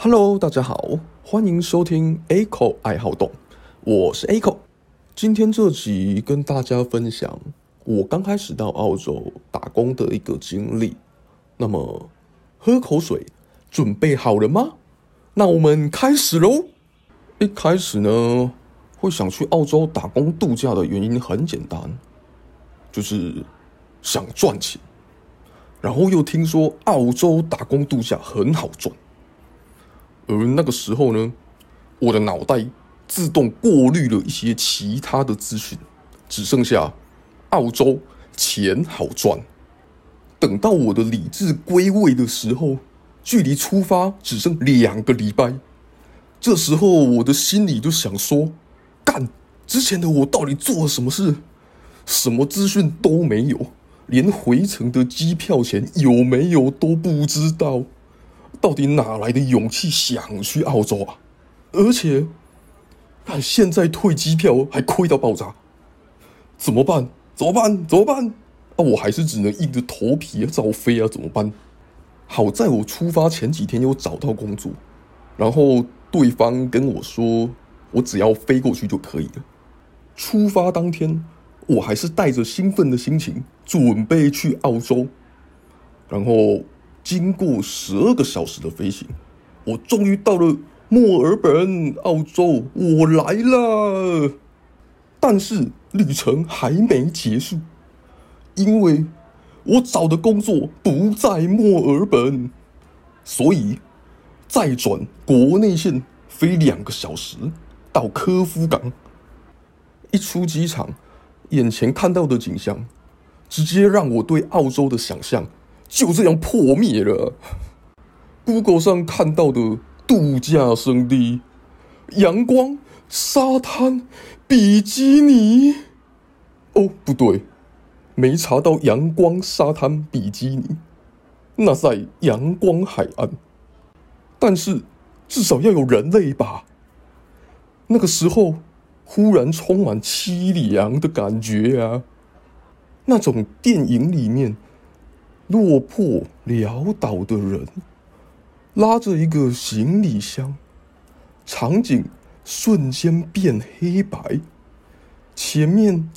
Hello，大家好，欢迎收听 Aiko 爱好动，我是 Aiko。今天这集跟大家分享我刚开始到澳洲打工的一个经历。那么，喝口水，准备好了吗？那我们开始喽。一开始呢，会想去澳洲打工度假的原因很简单，就是想赚钱。然后又听说澳洲打工度假很好赚，而那个时候呢，我的脑袋自动过滤了一些其他的资讯，只剩下澳洲钱好赚。等到我的理智归位的时候，距离出发只剩两个礼拜。这时候我的心里就想说：干，之前的我到底做了什么事？什么资讯都没有。连回程的机票钱有没有都不知道，到底哪来的勇气想去澳洲啊？而且，看现在退机票还亏到爆炸，怎么办？怎么办？怎么办？啊，我还是只能硬着头皮要照飞啊！怎么办？好在我出发前几天又找到工作，然后对方跟我说，我只要飞过去就可以了。出发当天。我还是带着兴奋的心情准备去澳洲，然后经过十二个小时的飞行，我终于到了墨尔本，澳洲，我来了。但是旅程还没结束，因为我找的工作不在墨尔本，所以再转国内线飞两个小时到科夫港，一出机场。眼前看到的景象，直接让我对澳洲的想象就这样破灭了。Google 上看到的度假胜地，阳光、沙滩、比基尼。哦，不对，没查到阳光、沙滩、比基尼，那在阳光海岸。但是至少要有人类吧？那个时候。忽然充满凄凉的感觉啊！那种电影里面落魄潦倒的人拉着一个行李箱，场景瞬间变黑白，前面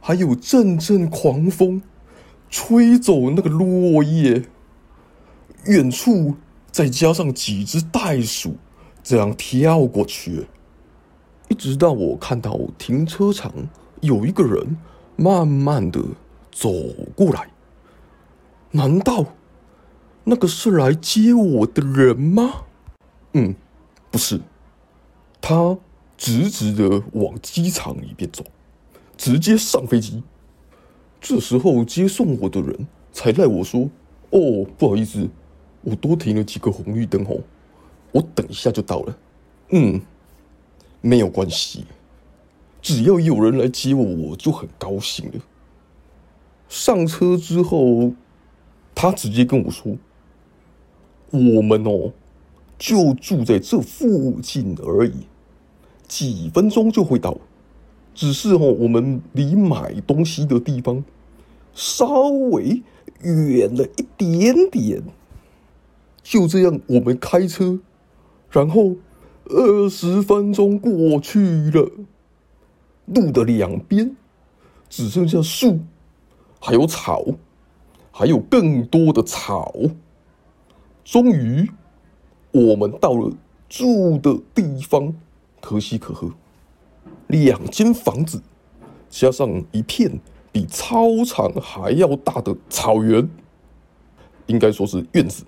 还有阵阵狂风吹走那个落叶，远处再加上几只袋鼠这样跳过去。一直到我看到停车场有一个人慢慢的走过来，难道那个是来接我的人吗？嗯，不是，他直直的往机场里边走，直接上飞机。这时候接送我的人才赖我说：“哦，不好意思，我多停了几个红绿灯哦，我等一下就到了。”嗯。没有关系，只要有人来接我，我就很高兴了。上车之后，他直接跟我说：“我们哦，就住在这附近而已，几分钟就会到。只是哦，我们离买东西的地方稍微远了一点点。就这样，我们开车，然后。”二十分钟过去了，路的两边只剩下树，还有草，还有更多的草。终于，我们到了住的地方，可喜可贺，两间房子，加上一片比操场还要大的草原，应该说是院子，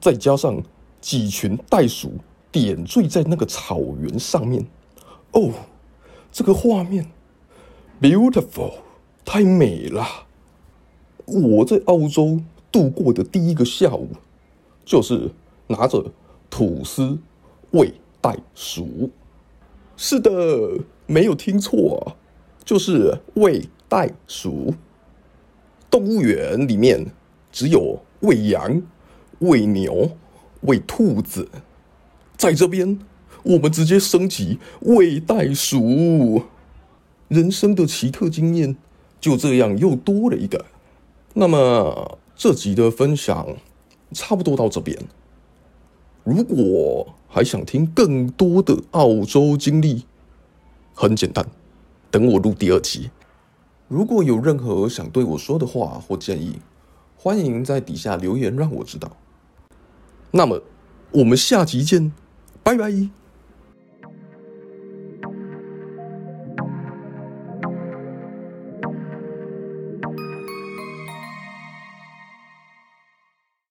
再加上几群袋鼠。点缀在那个草原上面，哦，这个画面，beautiful，太美了。我在澳洲度过的第一个下午，就是拿着吐司喂袋鼠。是的，没有听错，就是喂袋鼠。动物园里面只有喂羊、喂牛、喂兔子。在这边，我们直接升级喂袋鼠，人生的奇特经验就这样又多了一个。那么这集的分享差不多到这边。如果还想听更多的澳洲经历，很简单，等我录第二集。如果有任何想对我说的话或建议，欢迎在底下留言让我知道。那么，我们下集见，拜拜。